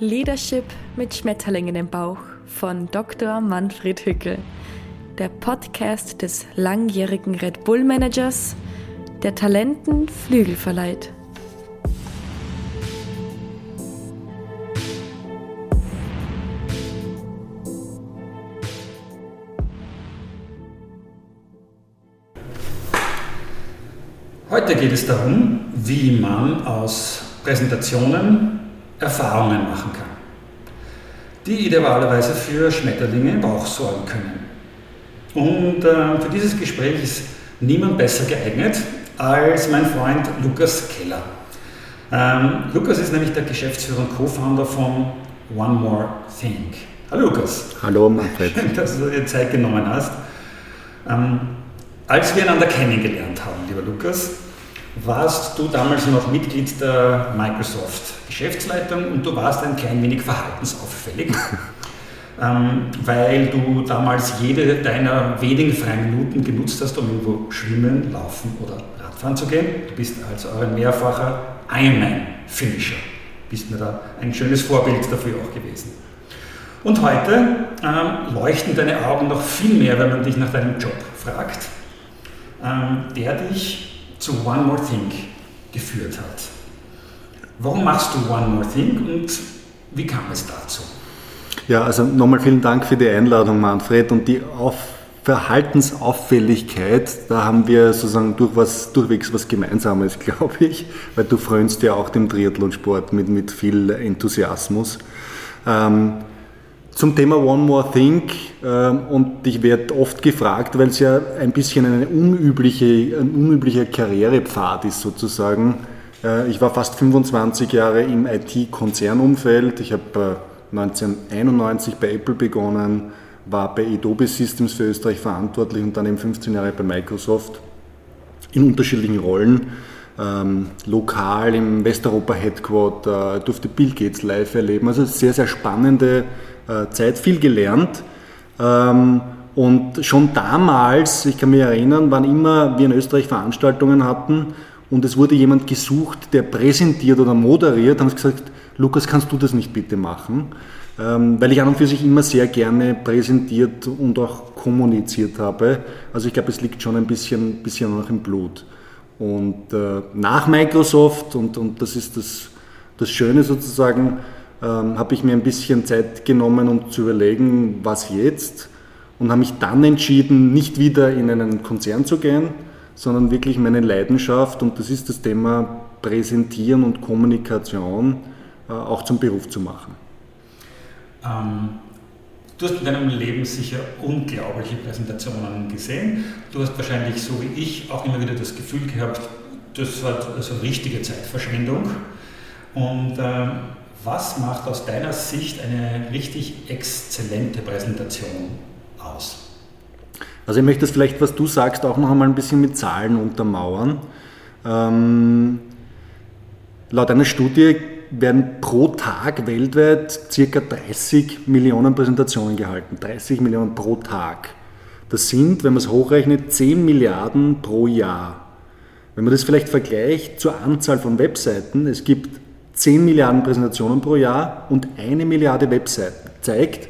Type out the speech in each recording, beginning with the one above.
Leadership mit Schmetterlingen im Bauch von Dr. Manfred Hückel. Der Podcast des langjährigen Red Bull Managers, der Talenten Flügel verleiht. Heute geht es darum, wie man aus Präsentationen Erfahrungen machen kann, die idealerweise für Schmetterlinge im Bauch sorgen können. Und äh, für dieses Gespräch ist niemand besser geeignet als mein Freund Lukas Keller. Ähm, Lukas ist nämlich der Geschäftsführer und Co-Founder von One More Thing. Hallo Lukas. Hallo Manfred. Schön, dass du dir Zeit genommen hast. Ähm, als wir einander kennengelernt haben, lieber Lukas, warst du damals noch Mitglied der Microsoft Geschäftsleitung und du warst ein klein wenig verhaltensauffällig, ähm, weil du damals jede deiner wenigen freien Minuten genutzt hast, um irgendwo schwimmen, laufen oder Radfahren zu gehen. Du bist also ein mehrfacher Ironman-Finisher. Bist mir da ein schönes Vorbild dafür auch gewesen. Und heute ähm, leuchten deine Augen noch viel mehr, wenn man dich nach deinem Job fragt, ähm, der dich zu One More Thing geführt hat. Warum machst du One More Thing und wie kam es dazu? Ja, also nochmal vielen Dank für die Einladung, Manfred, und die Auf Verhaltensauffälligkeit, da haben wir sozusagen durch was, durchwegs was Gemeinsames, glaube ich, weil du frönst ja auch dem Triathlonsport mit, mit viel Enthusiasmus. Ähm, zum Thema One More Thing ähm, und ich werde oft gefragt, weil es ja ein bisschen eine unübliche, ein unüblicher Karrierepfad ist sozusagen. Äh, ich war fast 25 Jahre im IT-Konzernumfeld. Ich habe 1991 bei Apple begonnen, war bei Adobe Systems für Österreich verantwortlich und dann eben 15 Jahre bei Microsoft in unterschiedlichen Rollen. Ähm, lokal im Westeuropa Headquarter, durfte Bill Gates live erleben. Also sehr, sehr spannende äh, Zeit viel gelernt. Ähm, und schon damals, ich kann mich erinnern, wann immer wir in Österreich Veranstaltungen hatten und es wurde jemand gesucht, der präsentiert oder moderiert, haben sie gesagt, Lukas, kannst du das nicht bitte machen? Ähm, weil ich an und für sich immer sehr gerne präsentiert und auch kommuniziert habe. Also ich glaube, es liegt schon ein bisschen, bisschen noch im Blut. Und äh, nach Microsoft, und, und das ist das, das Schöne sozusagen, ähm, habe ich mir ein bisschen Zeit genommen, um zu überlegen, was jetzt. Und habe mich dann entschieden, nicht wieder in einen Konzern zu gehen, sondern wirklich meine Leidenschaft, und das ist das Thema Präsentieren und Kommunikation, äh, auch zum Beruf zu machen. Ähm, du hast in deinem Leben sicher unglaubliche Präsentationen gesehen. Du hast wahrscheinlich, so wie ich, auch immer wieder das Gefühl gehabt, das war also richtige Zeitverschwendung. Und ähm, was macht aus deiner Sicht eine richtig exzellente Präsentation aus? Also ich möchte das vielleicht, was du sagst, auch noch einmal ein bisschen mit Zahlen untermauern. Ähm, laut einer Studie werden pro Tag weltweit ca. 30 Millionen Präsentationen gehalten. 30 Millionen pro Tag. Das sind, wenn man es hochrechnet, 10 Milliarden pro Jahr. Wenn man das vielleicht vergleicht zur Anzahl von Webseiten, es gibt 10 Milliarden Präsentationen pro Jahr und eine Milliarde Webseiten zeigt,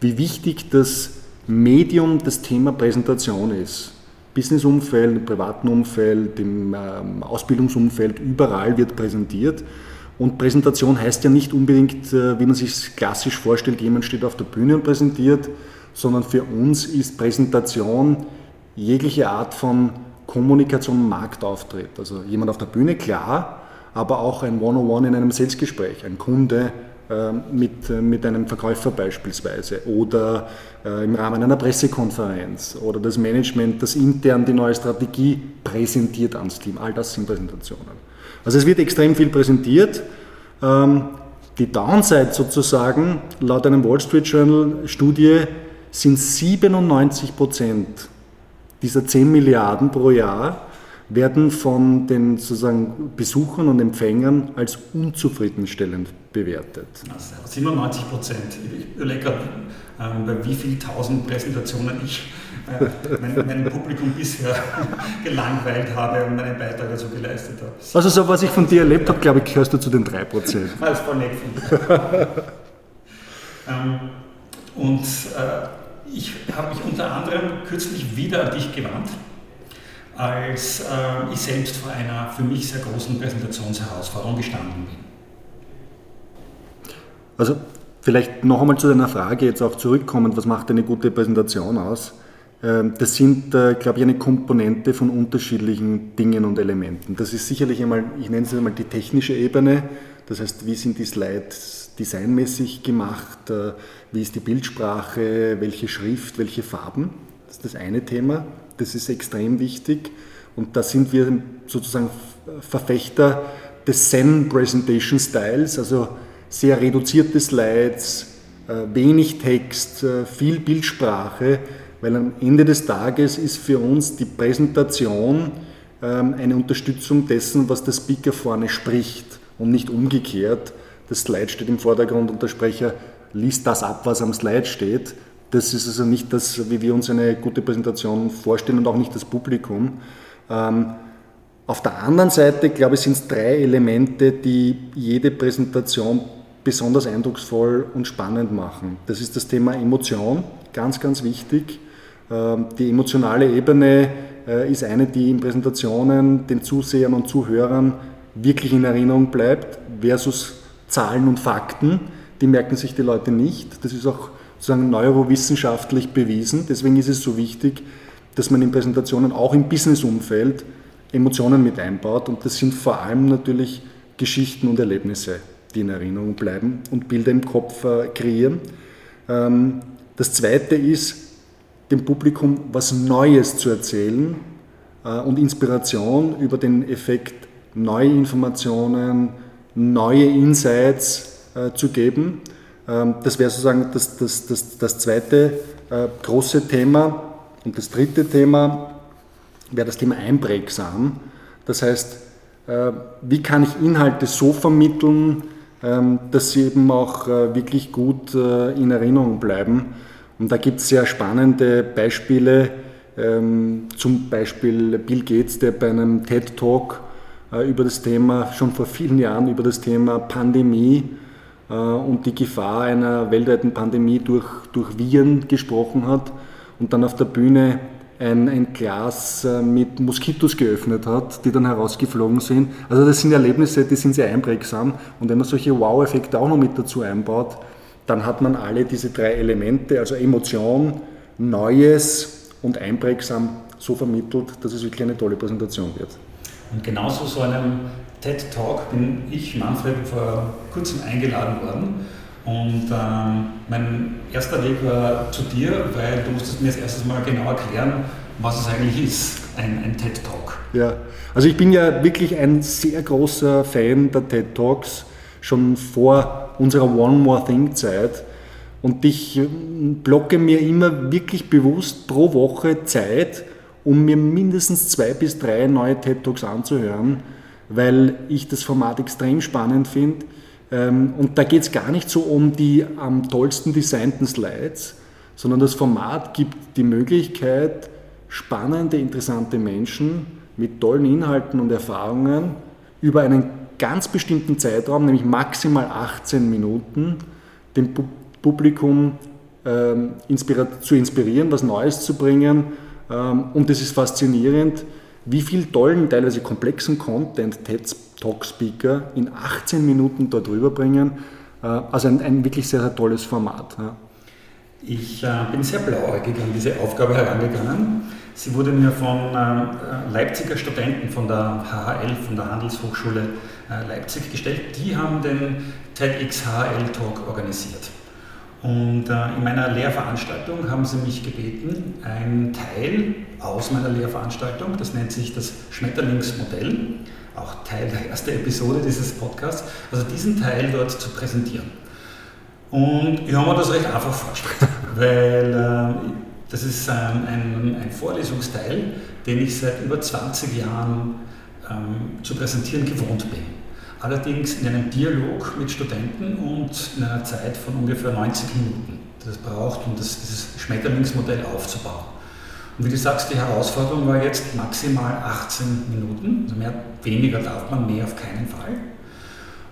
wie wichtig das Medium das Thema Präsentation ist. Businessumfeld, im privaten Umfeld, im ähm, Ausbildungsumfeld, überall wird präsentiert. Und Präsentation heißt ja nicht unbedingt, äh, wie man sich klassisch vorstellt, jemand steht auf der Bühne und präsentiert, sondern für uns ist Präsentation jegliche Art von Kommunikation, Marktauftritt. Also jemand auf der Bühne, klar, aber auch ein One-on-One in einem Salesgespräch, ein Kunde äh, mit, äh, mit einem Verkäufer beispielsweise oder äh, im Rahmen einer Pressekonferenz oder das Management, das intern die neue Strategie präsentiert ans Team. All das sind Präsentationen. Also es wird extrem viel präsentiert. Ähm, die Downside sozusagen, laut einem Wall Street Journal Studie, sind 97 Prozent dieser 10 Milliarden pro Jahr werden von den sozusagen Besuchern und Empfängern als unzufriedenstellend bewertet. Also 97 Prozent. Ich überlege gerade, ähm, bei wie vielen tausend Präsentationen ich äh, mein, mein, Publikum bisher gelangweilt habe und meinen Beitrag dazu geleistet habe. Also so was ich von dir erlebt habe, glaube ich, gehörst du zu den 3%. Das ist voll nett von dir. ähm, und äh, ich habe mich unter anderem kürzlich wieder an dich gewandt, als äh, ich selbst vor einer für mich sehr großen Präsentationsherausforderung gestanden bin. Also vielleicht noch einmal zu deiner Frage jetzt auch zurückkommend, was macht eine gute Präsentation aus? Ähm, das sind, äh, glaube ich, eine Komponente von unterschiedlichen Dingen und Elementen. Das ist sicherlich einmal, ich nenne es einmal die technische Ebene, das heißt, wie sind die Slides designmäßig gemacht, äh, wie ist die Bildsprache, welche Schrift, welche Farben. Das ist das eine Thema, das ist extrem wichtig und da sind wir sozusagen Verfechter des Zen Presentation Styles, also sehr reduzierte Slides, äh, wenig Text, äh, viel Bildsprache, weil am Ende des Tages ist für uns die Präsentation ähm, eine Unterstützung dessen, was der Speaker vorne spricht und nicht umgekehrt. Das Slide steht im Vordergrund und der Sprecher liest das ab, was am Slide steht. Das ist also nicht das, wie wir uns eine gute Präsentation vorstellen und auch nicht das Publikum. Ähm, auf der anderen Seite, glaube ich, sind es drei Elemente, die jede Präsentation besonders eindrucksvoll und spannend machen. Das ist das Thema Emotion, ganz, ganz wichtig. Ähm, die emotionale Ebene äh, ist eine, die in Präsentationen den Zusehern und Zuhörern wirklich in Erinnerung bleibt, versus Zahlen und Fakten. Die merken sich die Leute nicht. Das ist auch sozusagen neurowissenschaftlich bewiesen. Deswegen ist es so wichtig, dass man in Präsentationen auch im Businessumfeld Emotionen mit einbaut. Und das sind vor allem natürlich Geschichten und Erlebnisse die in Erinnerung bleiben und Bilder im Kopf äh, kreieren. Ähm, das Zweite ist, dem Publikum was Neues zu erzählen äh, und Inspiration über den Effekt neue Informationen, neue Insights äh, zu geben. Ähm, das wäre sozusagen das, das, das, das zweite große Thema. Und das dritte Thema wäre das Thema einprägsam. Das heißt, wie kann ich Inhalte so vermitteln, ähm, dass sie eben auch äh, wirklich gut äh, in Erinnerung bleiben. Und da gibt es sehr spannende Beispiele, ähm, zum Beispiel Bill Gates, der bei einem TED Talk äh, über das Thema, schon vor vielen Jahren über das Thema Pandemie und die Gefahr einer weltweiten Pandemie durch, durch Viren gesprochen hat und dann auf der Bühne ein, ein Glas äh, mit Moskitos geöffnet hat, die dann herausgeflogen sind. Also das sind Erlebnisse, die sind sehr einprägsam. Und wenn man solche Wow-Effekte auch noch mit dazu einbaut, dann hat man alle diese drei Elemente, also Emotion, Neues und einprägsam so vermittelt, dass es wirklich eine tolle Präsentation wird. Und genauso so einem TED Talk bin ich, Manfred, vor kurzem eingeladen worden. Und ähm, mein erster Weg war zu dir, weil du musstest mir das erstes Mal genau erklären, was es eigentlich ist, ein, ein TED Talk. Ja, also ich bin ja wirklich ein sehr großer Fan der TED Talks, schon vor unserer One More Thing Zeit. Und ich ähm, blocke mir immer wirklich bewusst pro Woche Zeit, um mir mindestens zwei bis drei neue TED Talks anzuhören, weil ich das Format extrem spannend finde ähm, und da geht es gar nicht so um die am tollsten designten Slides, sondern das Format gibt die Möglichkeit, spannende, interessante Menschen mit tollen Inhalten und Erfahrungen über einen ganz bestimmten Zeitraum, nämlich maximal 18 Minuten, dem Publikum ähm, zu inspirieren, was Neues zu bringen. Ähm, und es ist faszinierend, wie viel tollen, teilweise komplexen Content TED Talk-Speaker in 18 Minuten dort rüberbringen. Äh, also ein, ein wirklich sehr, sehr tolles Format. Ja. Ich äh, bin sehr blauäugig an diese Aufgabe herangegangen. Sie wurde mir von äh, Leipziger Studenten von der HHL, von der Handelshochschule äh, Leipzig gestellt. Die haben den TEDx HHL Talk organisiert. Und äh, in meiner Lehrveranstaltung haben sie mich gebeten, einen Teil aus meiner Lehrveranstaltung, das nennt sich das Schmetterlingsmodell, auch Teil der ersten Episode dieses Podcasts, also diesen Teil dort zu präsentieren. Und ich habe mir das recht einfach vorgestellt, weil äh, das ist ein, ein, ein, Vorlesungsteil, den ich seit über 20 Jahren ähm, zu präsentieren gewohnt bin. Allerdings in einem Dialog mit Studenten und in einer Zeit von ungefähr 90 Minuten, das es braucht, um das, dieses Schmetterlingsmodell aufzubauen. Und wie du sagst, die Herausforderung war jetzt maximal 18 Minuten, also mehr, weniger darf man, mehr auf keinen Fall.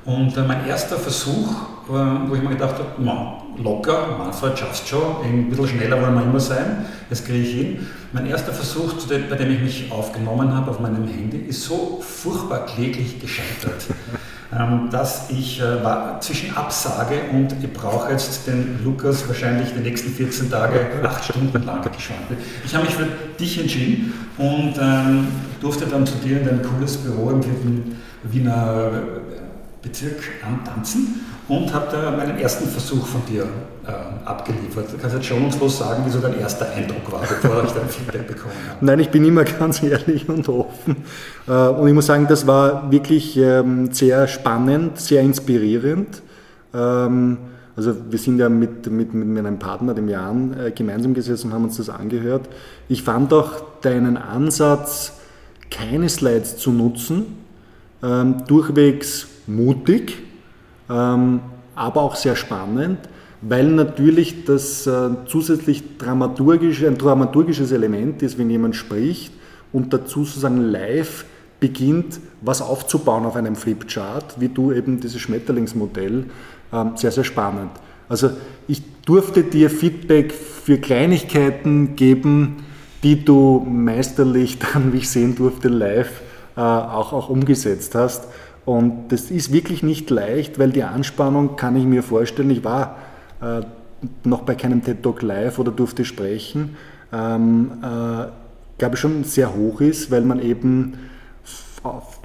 Und äh, mein erster Versuch, äh, wo ich mir gedacht habe, man, locker, Manfred schaffst schon, ein bisschen schneller wollen wir immer sein, das kriege ich hin. Mein erster Versuch, bei dem ich mich aufgenommen habe auf meinem Handy, ist so furchtbar kläglich gescheitert, ähm, dass ich äh, war zwischen Absage und ich brauche jetzt den Lukas wahrscheinlich die nächsten 14 Tage acht Stunden lang geschwantelt. Ich habe mich für dich entschieden und ähm, durfte dann zu dir in dein cooles Büro im vierten Wiener Bezirk antanzen und habe da meinen ersten Versuch von dir äh, abgeliefert. Du kannst jetzt schonungslos sagen, wie so dein erster Eindruck war, bevor ich dein Feedback bekommen habe. Nein, ich bin immer ganz ehrlich und offen. Äh, und ich muss sagen, das war wirklich ähm, sehr spannend, sehr inspirierend. Ähm, also wir sind ja mit, mit, mit meinem Partner, dem Jan, äh, gemeinsam gesessen und haben uns das angehört. Ich fand auch deinen Ansatz, keine Slides zu nutzen, ähm, durchwegs mutig, ähm, aber auch sehr spannend, weil natürlich das äh, zusätzlich dramaturgische, ein dramaturgisches Element ist, wenn jemand spricht und dazu sozusagen live beginnt, was aufzubauen auf einem Flipchart, wie du eben dieses Schmetterlingsmodell, ähm, sehr, sehr spannend. Also ich durfte dir Feedback für Kleinigkeiten geben, die du meisterlich dann, wie ich sehen durfte, live äh, auch, auch umgesetzt hast. Und das ist wirklich nicht leicht, weil die Anspannung, kann ich mir vorstellen, ich war äh, noch bei keinem TED Talk live oder durfte sprechen, ähm, äh, glaube ich schon sehr hoch ist, weil man eben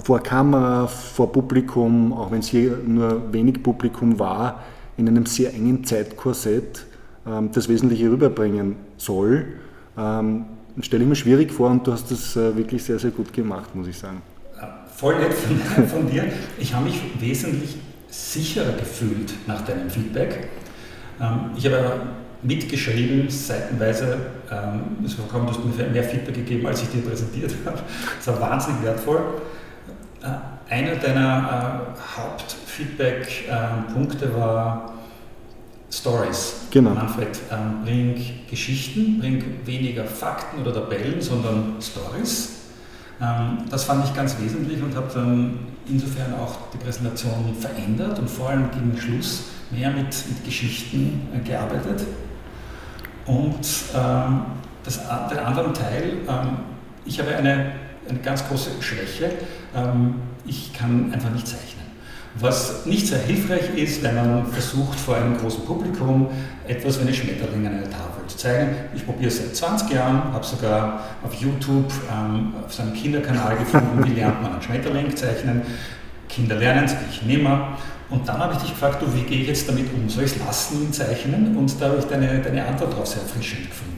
vor Kamera, vor Publikum, auch wenn es hier nur wenig Publikum war, in einem sehr engen Zeitkorsett ähm, das Wesentliche rüberbringen soll. Ähm, stelle ich mir schwierig vor und du hast das äh, wirklich sehr, sehr gut gemacht, muss ich sagen voll nett von, von dir. Ich habe mich wesentlich sicherer gefühlt nach deinem Feedback. Ähm, ich habe mitgeschrieben, seitenweise, ähm, es kam, du hast mir mehr Feedback gegeben, als ich dir präsentiert habe. Das war wahnsinnig wertvoll. Äh, einer deiner äh, Hauptfeedback-Punkte äh, war Stories. Genau. Manfred, ähm, bring Geschichten, bring weniger Fakten oder Tabellen, sondern Stories. Ähm, das fand ich ganz wesentlich und habe dann insofern auch die Präsentation verändert und vor allem gegen Schluss mehr mit, mit Geschichten äh, gearbeitet. Und ähm, das, der andere Teil, ähm, ich habe eine, eine ganz große Schwäche, ich kann einfach nicht zeichnen. Was nicht sehr hilfreich ist, wenn man versucht, vor einem großen Publikum etwas wie eine Schmetterling an einer Tafel zu zeigen. Ich probiere es seit 20 Jahren, habe sogar auf YouTube ähm, auf seinem Kinderkanal gefunden, wie lernt man einen Schmetterling zeichnen. Kinder lernen es, ich nimmer. Und dann habe ich dich gefragt, du, wie gehe ich jetzt damit um? Soll ich es lassen, zeichnen? Und da habe ich deine, deine Antwort darauf sehr erfrischend gefunden.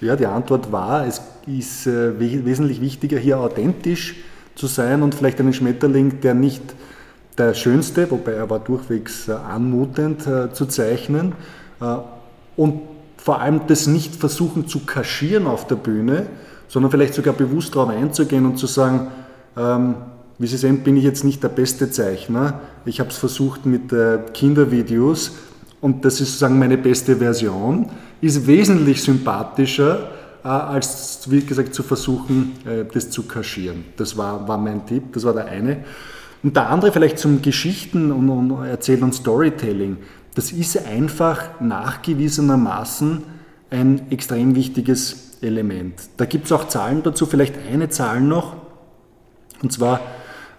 Ja, die Antwort war, es ist äh, wesentlich wichtiger, hier authentisch zu sein und vielleicht einen Schmetterling, der nicht der schönste, wobei er war durchwegs äh, anmutend äh, zu zeichnen. Äh, und vor allem das nicht versuchen zu kaschieren auf der Bühne, sondern vielleicht sogar bewusst darauf einzugehen und zu sagen, ähm, wie Sie sehen, bin ich jetzt nicht der beste Zeichner. Ich habe es versucht mit Kindervideos und das ist sozusagen meine beste Version. Ist wesentlich sympathischer, als, wie gesagt, zu versuchen, das zu kaschieren. Das war, war mein Tipp, das war der eine. Und der andere vielleicht zum Geschichten und, und Erzählen und Storytelling. Das ist einfach nachgewiesenermaßen ein extrem wichtiges Element. Da gibt es auch Zahlen dazu, vielleicht eine Zahl noch. Und zwar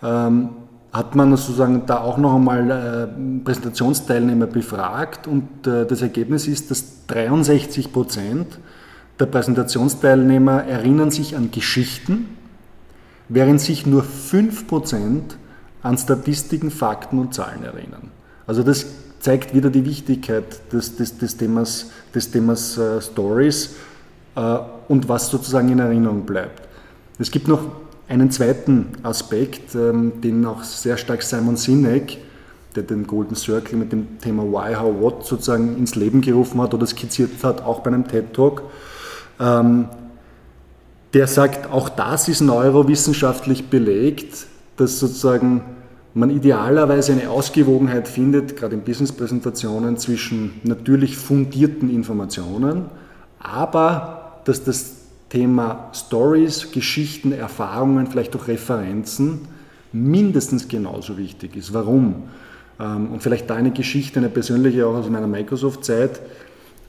ähm, hat man sozusagen da auch noch einmal äh, Präsentationsteilnehmer befragt und äh, das Ergebnis ist, dass 63 Prozent der Präsentationsteilnehmer erinnern sich an Geschichten, während sich nur 5 Prozent an Statistiken, Fakten und Zahlen erinnern. Also das zeigt wieder die Wichtigkeit des, des, des Themas, des Themas äh, Stories äh, und was sozusagen in Erinnerung bleibt. Es gibt noch einen zweiten Aspekt, ähm, den auch sehr stark Simon Sinek, der den Golden Circle mit dem Thema Why, How, What sozusagen ins Leben gerufen hat oder skizziert hat, auch bei einem TED Talk. Ähm, der sagt, auch das ist neurowissenschaftlich belegt, dass sozusagen man idealerweise eine Ausgewogenheit findet, gerade in Business-Präsentationen, zwischen natürlich fundierten Informationen, aber dass das Thema Stories, Geschichten, Erfahrungen, vielleicht auch Referenzen mindestens genauso wichtig ist. Warum? Ähm, und vielleicht da eine Geschichte, eine persönliche auch aus meiner Microsoft-Zeit.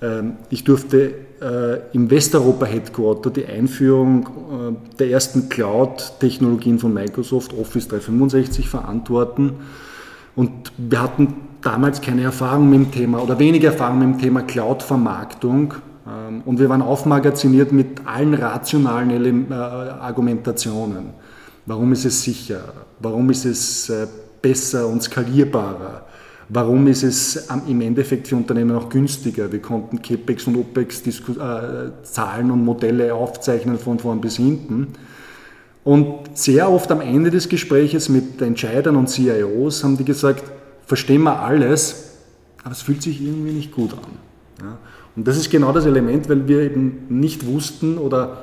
Ähm, ich durfte äh, im Westeuropa-Headquarter die Einführung äh, der ersten Cloud-Technologien von Microsoft, Office 365, verantworten. Und wir hatten damals keine Erfahrung mit dem Thema oder wenige Erfahrung mit dem Thema Cloud-Vermarktung. Ähm, und wir waren aufmagaziniert mit allen rationalen äh, Argumentationen. Warum ist es sicher? Warum ist es besser und skalierbarer? Warum ist es im Endeffekt für Unternehmen auch günstiger? Wir konnten CAPEX und OPEX äh, Zahlen und Modelle aufzeichnen von vorn bis hinten. Und sehr oft am Ende des Gespräches mit Entscheidern und CIOs haben die gesagt, verstehen wir alles, aber es fühlt sich irgendwie nicht gut an. Ja? Und das ist genau das Element, weil wir eben nicht wussten oder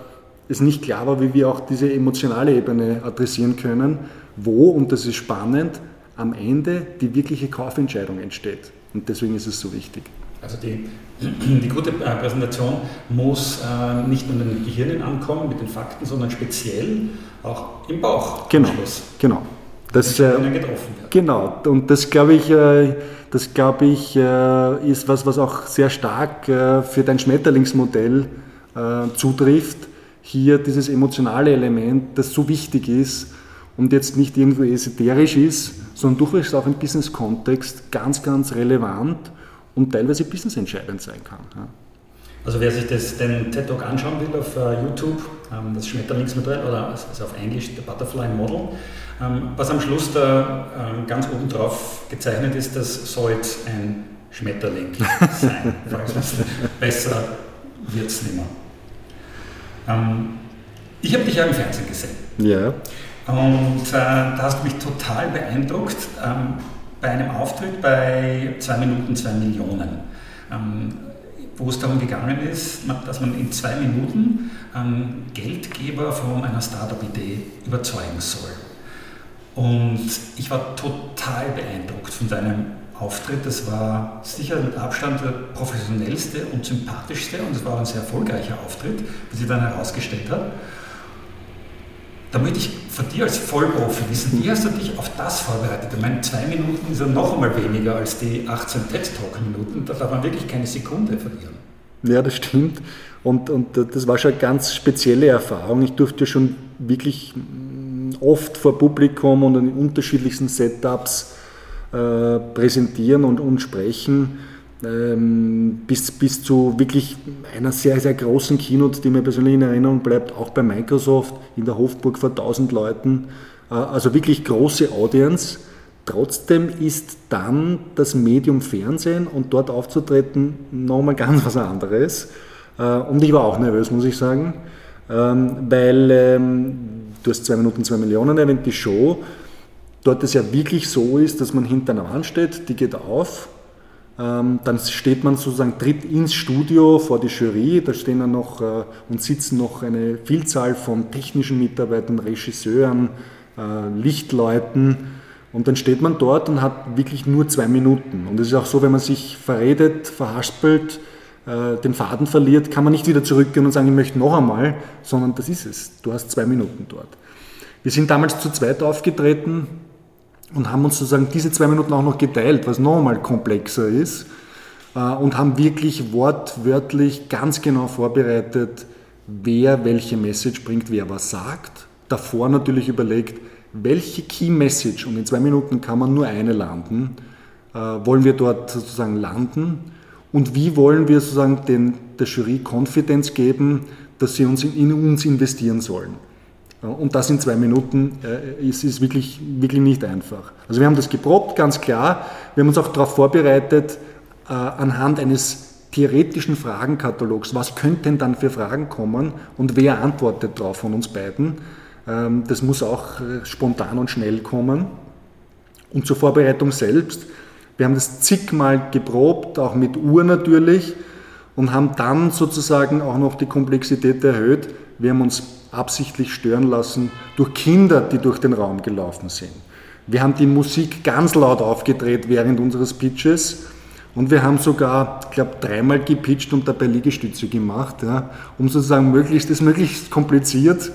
es nicht klar war, wie wir auch diese emotionale Ebene adressieren können, wo, und das ist spannend, am Ende die wirkliche Kaufentscheidung entsteht. Und deswegen ist es so wichtig. Also die, die gute äh, Präsentation muss äh, nicht nur in den Gehirnen ankommen mit den Fakten, sondern speziell auch im Bauch. Genau, genau. Das, äh, genau, und das glaube ich, äh, das glaube ich, äh, ist was, was auch sehr stark für dein Schmetterlingsmodell zutrifft. Hier dieses emotionale Element, das so wichtig ist und jetzt nicht irgendwo esoterisch ist, sondern durchaus auch im Business-Kontext ganz, ganz relevant und teilweise businessentscheidend sein kann. Ja. Also wer sich das, den TED Talk anschauen will auf uh, YouTube, ähm, das Schmetterlingsmodell oder also auf Englisch der Butterfly Model, ähm, was am Schluss da ähm, ganz oben drauf gezeichnet ist, das soll jetzt ein Schmetterling sein. Besser wird es nicht mehr. Ähm, ich habe dich ja im Fernsehen gesehen. Ja. Und äh, da hast du mich total beeindruckt ähm, bei einem Auftritt bei 2 Minuten 2 Millionen, ähm, wo es darum gegangen ist, dass man in zwei Minuten ähm, Geldgeber von einer Startup-Idee überzeugen soll. Und ich war total beeindruckt von deinem Auftritt. Das war sicher mit Abstand der professionellste und sympathischste und es war ein sehr erfolgreicher Auftritt, wie sich dann herausgestellt hat. Da möchte ich von dir als Vollprofi wissen, wie hast du dich auf das vorbereitet? Ich meine, zwei Minuten ja noch einmal weniger als die 18 TED-Talk-Minuten. Da darf man wirklich keine Sekunde verlieren. Ja, das stimmt. Und, und das war schon eine ganz spezielle Erfahrung. Ich durfte schon wirklich mm, oft vor Publikum und in unterschiedlichsten Setups äh, präsentieren und, und sprechen bis, bis zu wirklich einer sehr, sehr großen Keynote, die mir persönlich in Erinnerung bleibt, auch bei Microsoft in der Hofburg vor 1000 Leuten. Äh, also wirklich große Audience. Trotzdem ist dann das Medium Fernsehen und dort aufzutreten nochmal ganz was anderes. Äh, und ich war auch nervös, muss ich sagen, ähm, weil ähm, du hast zwei Minuten, zwei Millionen erwähnt, die Show. Dort es ja wirklich so ist, dass man hinter einer Wand steht, die geht auf ähm, dann steht man sozusagen, tritt ins Studio vor die Jury, da stehen dann noch äh, und sitzen noch eine Vielzahl von technischen Mitarbeitern, Regisseuren, äh, Lichtleuten und dann steht man dort und hat wirklich nur zwei Minuten. Und es ist auch so, wenn man sich verredet, verhaspelt, äh, den Faden verliert, kann man nicht wieder zurückgehen und sagen, ich möchte noch einmal, sondern das ist es. Du hast zwei Minuten dort. Wir sind damals zu zweit aufgetreten, und haben uns sozusagen diese zwei Minuten auch noch geteilt, was nochmal komplexer ist äh, und haben wirklich wortwörtlich ganz genau vorbereitet, wer welche Message bringt, wer was sagt. Davor natürlich überlegt, welche Key Message, und in zwei Minuten kann man nur eine landen, äh, wollen wir dort sozusagen landen und wie wollen wir sozusagen den, der Jury Konfidenz geben, dass sie uns in, in uns investieren sollen. Und das in zwei Minuten äh, ist, ist wirklich, wirklich nicht einfach. Also wir haben das geprobt, ganz klar. Wir haben uns auch darauf vorbereitet, äh, anhand eines theoretischen Fragenkatalogs, was könnten dann für Fragen kommen und wer antwortet darauf von uns beiden. Ähm, das muss auch äh, spontan und schnell kommen. Und zur Vorbereitung selbst, wir haben das zigmal geprobt, auch mit Uhr natürlich, und haben dann sozusagen auch noch die Komplexität erhöht. Wir haben uns absichtlich stören lassen durch Kinder, die durch den Raum gelaufen sind. Wir haben die Musik ganz laut aufgedreht während unseres Pitches Und wir haben sogar, ich glaube, dreimal gepitcht und dabei Liegestütze gemacht, ja, um sozusagen möglichst, das möglichst kompliziert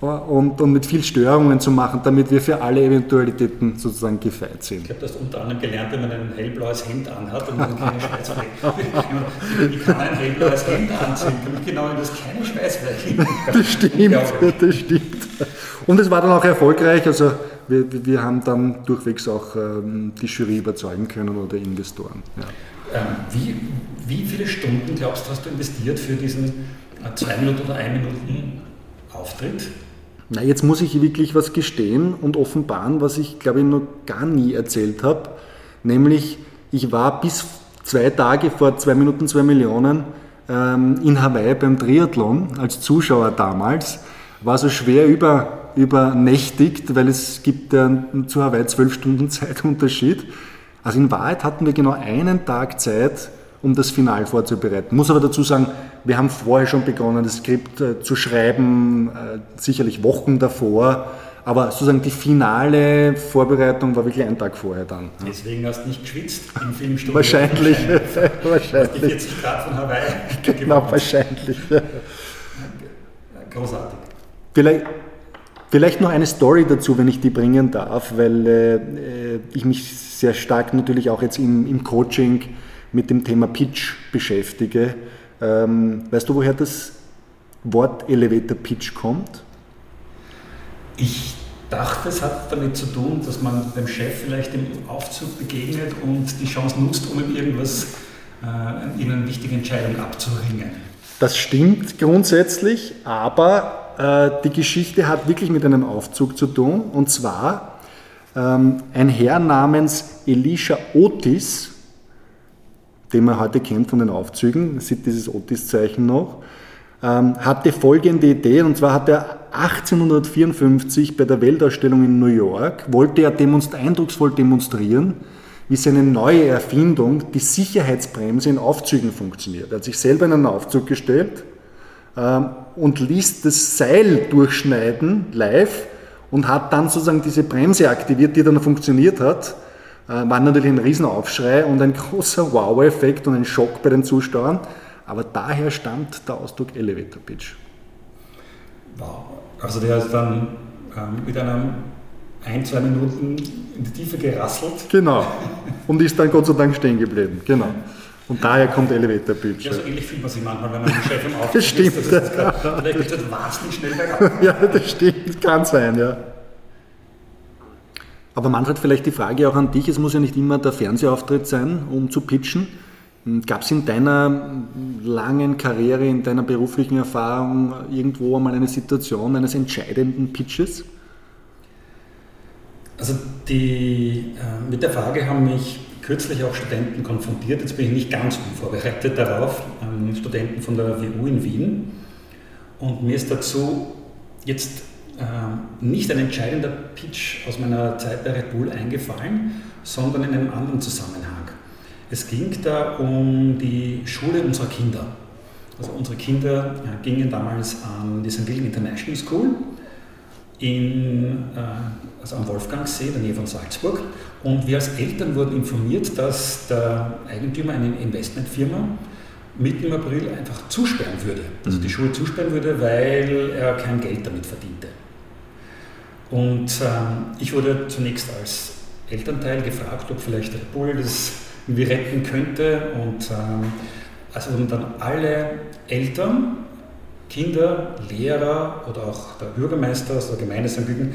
und, und, mit viel Störungen zu machen, damit wir für alle Eventualitäten sozusagen gefeit sind. Ich glaube, du hast unter anderem gelernt, wenn man ein hellblaues Hemd anhat und man keine Schweißflecken. ich kann ein hellblaues Hemd anziehen, damit genau das keine Schweißflecken. Das stimmt, das stimmt. Und es war dann auch erfolgreich, also wir, wir haben dann durchwegs auch ähm, die Jury überzeugen können oder Investoren. Ja. Ähm, wie, wie viele Stunden, glaubst du, hast du investiert für diesen äh, zwei Minuten oder ein Minuten Auftritt? Na, jetzt muss ich wirklich was gestehen und offenbaren, was ich glaube ich noch gar nie erzählt habe. Nämlich, ich war bis zwei Tage vor zwei Minuten zwei Millionen ähm, in Hawaii beim Triathlon als Zuschauer damals. War so schwer über, übernächtigt, weil es gibt ja zu Hawaii zwölf Stunden Zeitunterschied. Also in Wahrheit hatten wir genau einen Tag Zeit, um das Final vorzubereiten. Muss aber dazu sagen, wir haben vorher schon begonnen, das Skript äh, zu schreiben, äh, sicherlich Wochen davor. Aber sozusagen die finale Vorbereitung war wirklich einen Tag vorher dann. Deswegen hast du nicht geschwitzt im Filmstudio. Wahrscheinlich. wahrscheinlich. Die 40 Grad von Hawaii. Genau, wahrscheinlich. Großartig. Vielleicht, vielleicht noch eine Story dazu, wenn ich die bringen darf, weil äh, ich mich sehr stark natürlich auch jetzt im, im Coaching mit dem Thema Pitch beschäftige. Ähm, weißt du, woher das Wort Elevator Pitch kommt? Ich dachte, es hat damit zu tun, dass man dem Chef vielleicht im Aufzug begegnet und die Chance nutzt, um ihm irgendwas, äh, in eine wichtige Entscheidung abzuringen. Das stimmt grundsätzlich, aber äh, die Geschichte hat wirklich mit einem Aufzug zu tun. Und zwar ähm, ein Herr namens Elisha Otis, den man heute kennt von den Aufzügen, sieht dieses Otis-Zeichen noch, ähm, hatte folgende Idee, und zwar hat er 1854 bei der Weltausstellung in New York, wollte er demonst eindrucksvoll demonstrieren, wie seine neue Erfindung, die Sicherheitsbremse in Aufzügen funktioniert. Er hat sich selber in einen Aufzug gestellt ähm, und ließ das Seil durchschneiden, live, und hat dann sozusagen diese Bremse aktiviert, die dann funktioniert hat war natürlich ein Riesenaufschrei und ein großer Wow-Effekt und ein Schock bei den Zuschauern. Aber daher stammt der Ausdruck Elevator Pitch. Wow. Also der ist dann ähm, mit einem ein, zwei Minuten in die Tiefe gerasselt. Genau. Und ist dann Gott sei Dank stehen geblieben. Genau. Und daher kommt Elevator Pitch. Ja, so ähnlich fühlt man sich manchmal, wenn man den Chef im Aufzug Das stimmt. Ist, das grad, vielleicht geht es wahnsinnig schnell bergab. ja, das stimmt. Kann sein, ja. Aber Manfred, vielleicht die Frage auch an dich, es muss ja nicht immer der Fernsehauftritt sein, um zu pitchen. Gab es in deiner langen Karriere, in deiner beruflichen Erfahrung irgendwo einmal eine Situation eines entscheidenden Pitches? Also die, äh, mit der Frage haben mich kürzlich auch Studenten konfrontiert. Jetzt bin ich nicht ganz unvorbereitet darauf, ähm, Studenten von der WU in Wien. Und mir ist dazu jetzt nicht ein entscheidender Pitch aus meiner Zeit bei Red Bull eingefallen, sondern in einem anderen Zusammenhang. Es ging da um die Schule unserer Kinder. Also unsere Kinder gingen damals an die St. Gilgen International School in, äh, also am Wolfgangsee in der Nähe von Salzburg. Und wir als Eltern wurden informiert, dass der Eigentümer einer Investmentfirma mitten im April einfach zusperren würde. Also die. Schule zusperren würde, weil er kein Geld damit verdiente. Und ähm, ich wurde zunächst als Elternteil gefragt, ob vielleicht Red Bull das irgendwie retten könnte. Und ähm, also wurden dann alle Eltern, Kinder, Lehrer oder auch der Bürgermeister aus der Gemeinde St. Gügen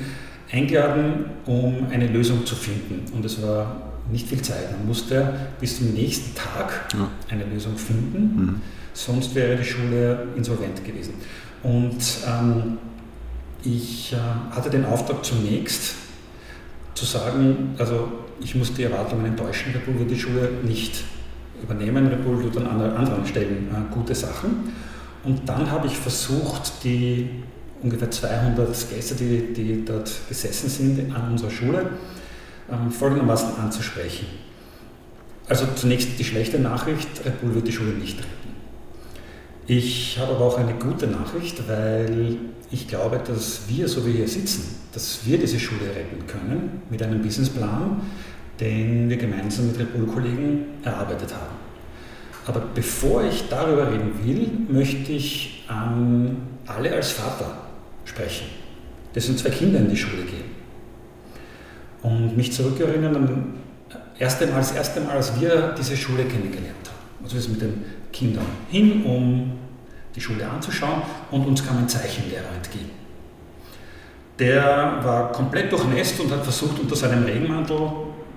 eingeladen, um eine Lösung zu finden. Und es war nicht viel Zeit. Man musste bis zum nächsten Tag ja. eine Lösung finden, mhm. sonst wäre die Schule insolvent gewesen. Und ähm, ich äh, hatte den Auftrag zunächst zu sagen, also ich muss die Erwartungen enttäuschen, Red Bull wird die Schule nicht übernehmen, Red Bull tut an anderen Stellen äh, gute Sachen. Und dann habe ich versucht, die ungefähr 200 Gäste, die, die dort gesessen sind an unserer Schule, ähm, folgendermaßen anzusprechen. Also zunächst die schlechte Nachricht, Red Bull wird die Schule nicht retten. Ich habe aber auch eine gute Nachricht, weil ich glaube, dass wir, so wie hier sitzen, dass wir diese Schule retten können mit einem Businessplan, den wir gemeinsam mit Red Bull-Kollegen erarbeitet haben. Aber bevor ich darüber reden will, möchte ich an alle als Vater sprechen, dessen zwei Kinder in die Schule gehen. Und mich zurückerinnern an erste Mal, das erste Mal, als wir diese Schule kennengelernt haben. Also wir sind mit den Kindern hin, um die Schule anzuschauen und uns kam ein Zeichenlehrer entgegen. Der war komplett durchnässt und hat versucht, unter seinem Regenmantel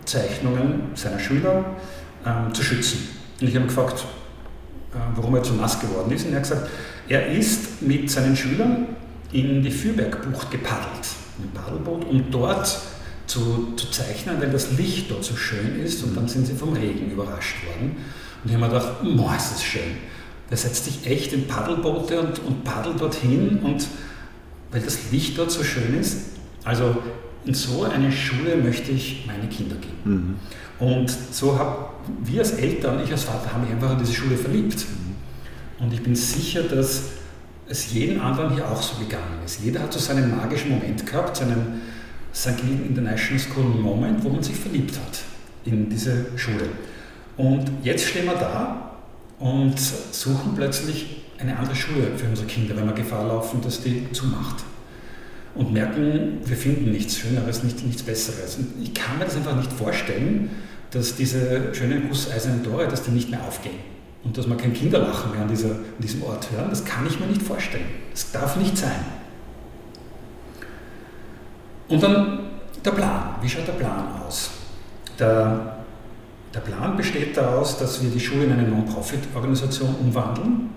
Zeichnungen seiner Schüler ähm, zu schützen. Und ich habe gefragt, äh, warum er so nass geworden ist. Und er hat gesagt, er ist mit seinen Schülern in die Fürbergbucht gepaddelt, dem Paddelboot, um dort zu, zu zeichnen, weil das Licht dort so schön ist. Und dann sind sie vom Regen überrascht worden. Und ich habe mir gedacht, boah, ist das schön. Der setzt sich echt in Paddelboote und, und paddelt dorthin und weil das Licht dort so schön ist. Also in so eine Schule möchte ich meine Kinder geben. Mhm. Und so haben wir als Eltern, ich als Vater, haben mich einfach in diese Schule verliebt. Mhm. Und ich bin sicher, dass es jedem anderen hier auch so gegangen ist. Jeder hat so seinen magischen Moment gehabt, seinen St. Gilden International School Moment, wo man sich verliebt hat in diese Schule. Und jetzt stehen wir da und suchen plötzlich eine andere Schule für unsere Kinder, wenn wir Gefahr laufen, dass die zumacht. Und merken, wir finden nichts Schöneres, nichts, nichts Besseres. Und ich kann mir das einfach nicht vorstellen, dass diese schönen gusseisernen Tore, dass die nicht mehr aufgehen. Und dass man kein Kinderlachen mehr an, dieser, an diesem Ort hören, das kann ich mir nicht vorstellen. Das darf nicht sein. Und dann der Plan. Wie schaut der Plan aus? Der der Plan besteht daraus, dass wir die Schule in eine Non-Profit-Organisation umwandeln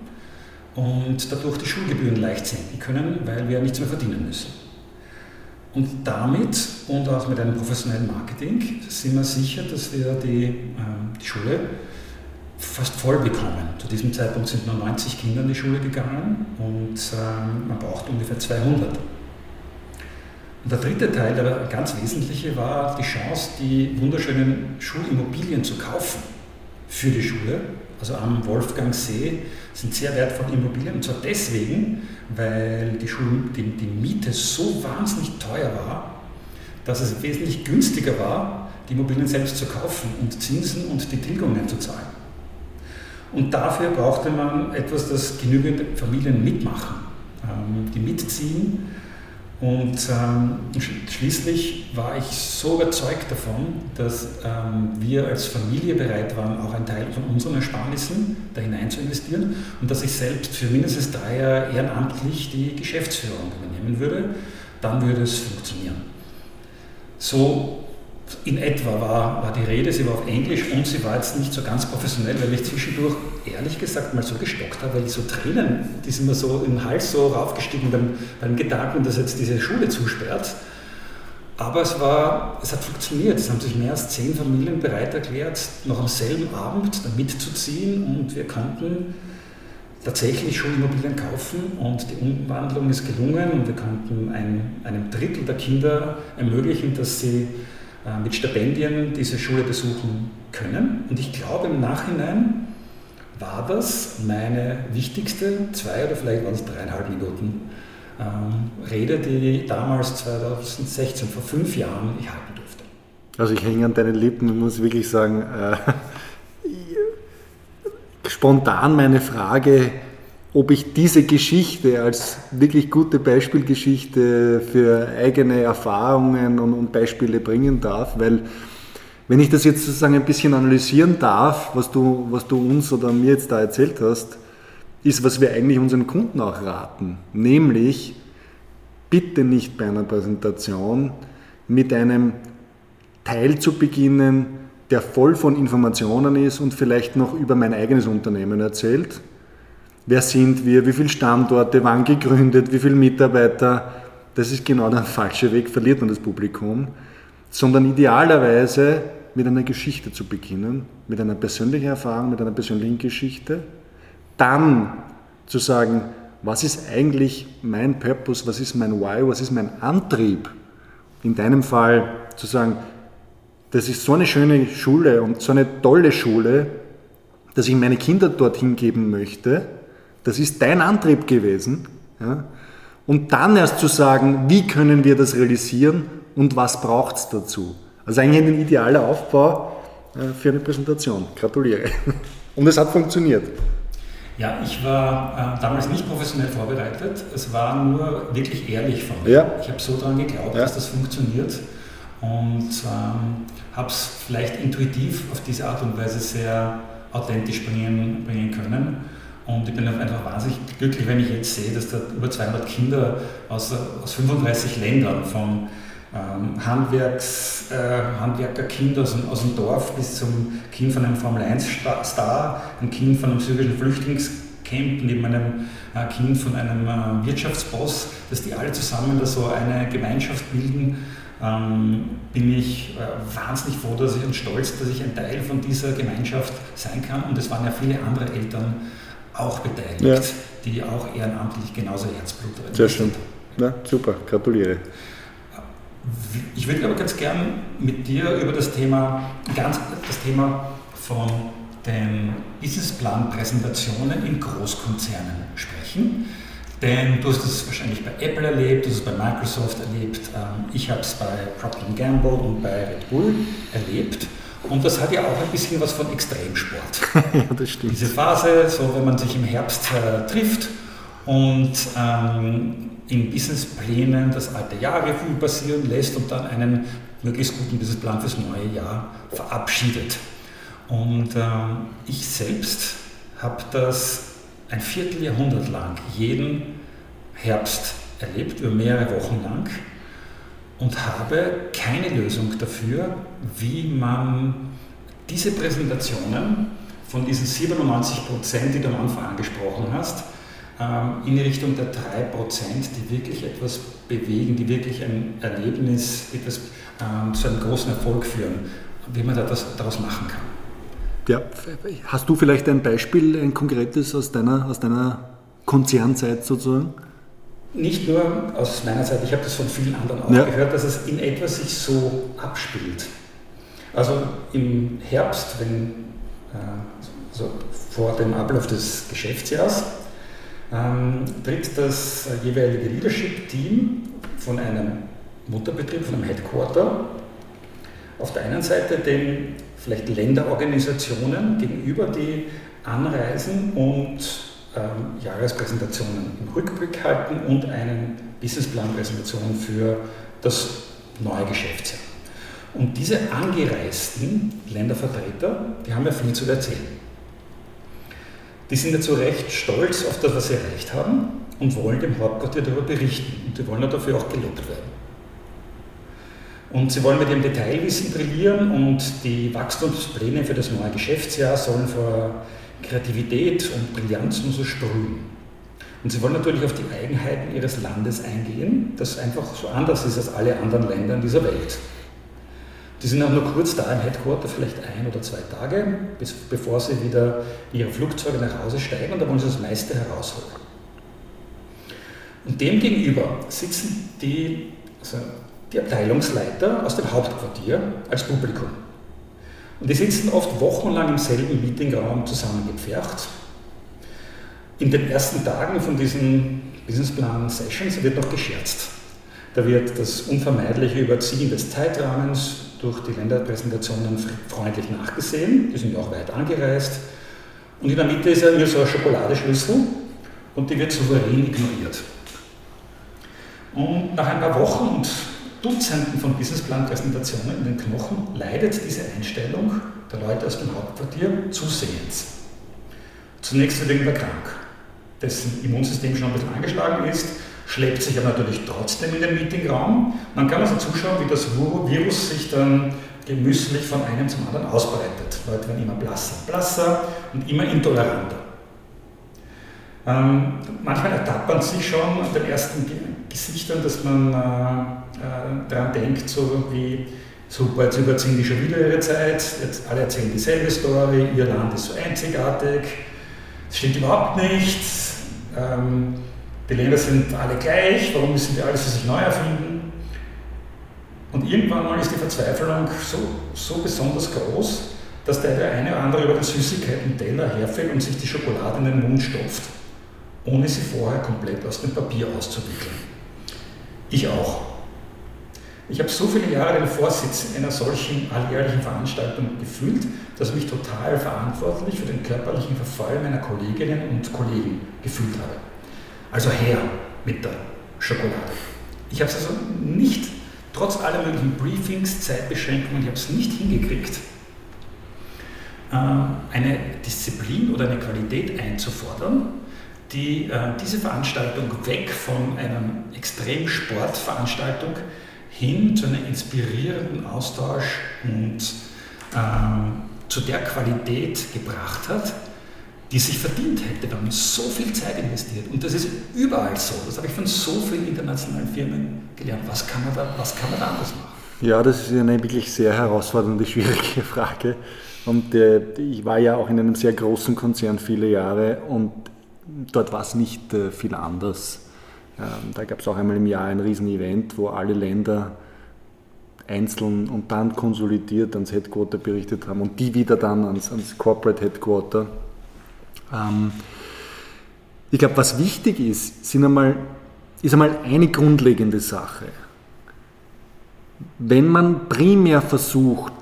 und dadurch die Schulgebühren leicht senken können, weil wir nichts mehr verdienen müssen. Und damit und auch mit einem professionellen Marketing sind wir sicher, dass wir die, äh, die Schule fast voll bekommen. Zu diesem Zeitpunkt sind nur 90 Kinder in die Schule gegangen und äh, man braucht ungefähr 200. Und der dritte Teil, der ganz wesentliche, war die Chance, die wunderschönen Schulimmobilien zu kaufen für die Schule. Also am Wolfgangsee sind sehr wertvolle Immobilien. Und zwar deswegen, weil die, Schule, die, die Miete so wahnsinnig teuer war, dass es wesentlich günstiger war, die Immobilien selbst zu kaufen und Zinsen und die Tilgungen zu zahlen. Und dafür brauchte man etwas, das genügend Familien mitmachen, ähm, die mitziehen und ähm, schließlich war ich so überzeugt davon, dass ähm, wir als Familie bereit waren, auch einen Teil von unseren Ersparnissen da hinein zu investieren und dass ich selbst für mindestens drei Jahre ehrenamtlich die Geschäftsführung übernehmen würde. Dann würde es funktionieren. So in etwa war, war die Rede, sie war auf Englisch und sie war jetzt nicht so ganz professionell, weil ich zwischendurch ehrlich gesagt mal so gestockt habe, weil so Tränen, die sind mir so im Hals so raufgestiegen beim, beim Gedanken, dass jetzt diese Schule zusperrt. Aber es, war, es hat funktioniert. Es haben sich mehr als zehn Familien bereit erklärt, noch am selben Abend da mitzuziehen und wir konnten tatsächlich Schulimmobilien kaufen und die Umwandlung ist gelungen und wir konnten ein, einem Drittel der Kinder ermöglichen, dass sie mit Stipendien diese Schule besuchen können. Und ich glaube, im Nachhinein war das meine wichtigste, zwei oder vielleicht waren es dreieinhalb Minuten ähm, Rede, die damals 2016, vor fünf Jahren, ich halten durfte. Also ich hänge an deinen Lippen und muss wirklich sagen, äh, spontan meine Frage, ob ich diese Geschichte als wirklich gute Beispielgeschichte für eigene Erfahrungen und, und, Beispiele bringen darf, weil wenn ich das jetzt sozusagen ein bisschen analysieren darf, was du, was du uns oder mir jetzt da erzählt hast, ist, was wir eigentlich unseren Kunden auch raten, nämlich bitte nicht bei einer Präsentation mit einem Teil zu beginnen, der voll von Informationen ist und vielleicht noch über mein eigenes Unternehmen erzählt, wer sind wir, wie viele Standorte, wann gegründet, wie viele Mitarbeiter. Das ist genau der falsche Weg, verliert man das Publikum. Sondern idealerweise mit einer Geschichte zu beginnen, mit einer persönlichen Erfahrung, mit einer persönlichen Geschichte. Dann zu sagen, was ist eigentlich mein Purpose, was ist mein Why, was ist mein Antrieb? In deinem Fall zu sagen, das ist so eine schöne Schule und so eine tolle Schule, dass ich meine Kinder dorthin geben möchte das ist dein Antrieb gewesen. Ja? Und dann erst zu sagen, wie können wir das realisieren und was braucht es dazu. Also eigentlich ein idealer Aufbau äh, für eine Präsentation. Gratuliere. Und es hat funktioniert. Ja, ich war äh, damals nicht professionell vorbereitet. Es war nur wirklich ehrlich von mir. Ja. Ich habe so daran geglaubt, Ja. dass das funktioniert und ähm, habe es vielleicht intuitiv auf diese Art und Weise sehr authentisch bringen, bringen können. Und ich bin einfach wahnsinnig glücklich, wenn ich jetzt sehe, dass da über 200 Kinder aus, aus 35 Ländern, vom ähm, Handwerks, äh, Handwerkerkind aus, aus dem Dorf bis zum Kind von einem Formel-1-Star, ein Kind von einem syrischen Flüchtlingscamp, neben einem äh, Kind von einem äh, Wirtschaftsboss, dass die alle zusammen da so eine Gemeinschaft bilden, ähm, bin ich äh, wahnsinnig froh dass ich, und stolz, dass ich ein Teil von dieser Gemeinschaft sein kann. Und es waren ja viele andere Eltern auch beteiligt, Ja. die auch ehrenamtlich genauso Herzblut drin Sehr schön. Ja, super, gratuliere. Ich würde aber ganz gern mit dir über das Thema, ganz, das Thema von den Businessplan-Präsentationen in Großkonzernen sprechen. Denn du hast es wahrscheinlich bei Apple erlebt, du hast es bei Microsoft erlebt, ähm, ich habe es bei Procter Gamble und bei Red Bull erlebt. Und das hat ja auch ein bisschen was von Extremsport. ja, das stimmt. Diese Phase, so wenn man sich im Herbst äh, trifft und ähm, in Businessplänen das alte Jahr Revue passieren lässt und dann einen möglichst guten Businessplan fürs neue Jahr verabschiedet. Und ähm, ich selbst habe das ein Vierteljahrhundert lang jeden Herbst erlebt, über mehrere Wochen lang und habe keine Lösung dafür, wie man diese Präsentationen von diesen 97 Prozent, die du am Anfang angesprochen hast, ähm, in Richtung der 3 Prozent, die wirklich etwas bewegen, die wirklich ein Erlebnis, das ähm, zu einem großen Erfolg führen, wie man da das, daraus machen kann. Ja, hast du vielleicht ein Beispiel, ein konkretes aus deiner, aus deiner Konzernzeit sozusagen? Nicht nur aus meiner Seite, ich habe das von vielen anderen auch Ja. gehört, dass es in etwa sich so abspielt. Also im Herbst, wenn äh, so vor dem Ablauf des Geschäftsjahres, ähm, tritt das jeweilige Leadership-Team von einem Mutterbetrieb, von einem Headquarter, auf der einen Seite den vielleicht Länderorganisationen gegenüber, die anreisen und ähm, Jahrespräsentationen im Rückblick halten und einen Businessplan-Präsentation für das neue Geschäftsjahr. Und diese angereisten Ländervertreter, die haben ja viel zu erzählen. Die sind ja zu Recht stolz auf das, was sie erreicht haben und wollen dem Hauptquartier darüber berichten. Und die wollen ja dafür auch gelobt werden. Und sie wollen mit ihrem Detailwissen brillieren und die Wachstumspläne für das neue Geschäftsjahr sollen vor Kreativität und Brillanz nur so sprühen. Und sie wollen natürlich auf die Eigenheiten ihres Landes eingehen, das einfach so anders ist als alle anderen Länder in dieser Welt. Die sind auch nur kurz da im Headquarter, vielleicht ein oder zwei Tage, bis, bevor sie wieder in ihre Flugzeuge nach Hause steigen und da wollen sie das meiste herausholen. Und demgegenüber sitzen die, also die Abteilungsleiter aus dem Hauptquartier als Publikum. Und die sitzen oft wochenlang im selben Meetingraum zusammengepfercht. In den ersten Tagen von diesen Businessplan-Sessions wird noch gescherzt. Da wird das unvermeidliche Überziehen des Zeitrahmens durch die Länderpräsentationen freundlich nachgesehen. Die sind ja auch weit angereist. Und in der Mitte ist ja so ein Schokoladeschlüssel und die wird souverän ignoriert. Und nach ein paar Wochen und Dutzenden von Businessplan-Präsentationen in den Knochen leidet diese Einstellung der Leute aus dem Hauptquartier zusehends. Zunächst wird irgendwer krank, dessen Immunsystem schon ein bisschen angeschlagen ist, schleppt sich aber natürlich trotzdem in den Meetingraum. Man kann also zuschauen, wie das Virus sich dann gemüßlich von einem zum anderen ausbreitet. Leute werden immer blasser, blasser und immer intoleranter. Ähm, manchmal ertappt man sich schon an den ersten Ge Gesichtern, dass man äh, denkt, so wie, super, jetzt überziehen die schon wieder ihre Zeit, jetzt alle erzählen dieselbe Story, ihr Land ist so einzigartig, es stimmt überhaupt nichts, ähm, die Länder sind alle gleich, warum müssen wir alles für sich neu erfinden? Und irgendwann mal ist die Verzweiflung so, so besonders groß, dass der eine oder andere über den Süßigkeiten-Teller herfällt und sich die Schokolade in den Mund stopft, ohne sie vorher komplett aus dem Papier auszuwickeln. Ich auch. Ich habe so viele Jahre den Vorsitz einer solchen alljährlichen Veranstaltung gefühlt, dass ich mich total verantwortlich für den körperlichen Verfall meiner Kolleginnen und Kollegen gefühlt habe. Also her mit der Schokolade. Ich habe es also nicht, trotz aller möglichen Briefings, Zeitbeschränkungen, ich habe es nicht hingekriegt, ähm, eine Disziplin oder eine Qualität einzufordern, die äh, diese Veranstaltung weg von einer Extremsportveranstaltung hin zu einem inspirierenden Austausch und ähm, zu der Qualität gebracht hat, die sich verdient hätte, wenn man so viel Zeit investiert. Und das ist überall so. Das habe ich von so vielen internationalen Firmen gelernt. Was kann man da, was kann man da anders machen? Ja, das ist eine wirklich sehr herausfordernde, schwierige Frage. Und äh, ich war ja auch in einem sehr großen Konzern viele Jahre und dort war es nicht äh, viel anders. Ähm, da gab es auch einmal im Jahr ein Riesenevent, wo alle Länder einzeln und dann konsolidiert ans Headquarter berichtet haben und die wieder dann ans, ans Corporate Headquarter. Ähm, ich glaube, was wichtig ist, sind einmal, ist einmal eine grundlegende Sache. Wenn man primär versucht,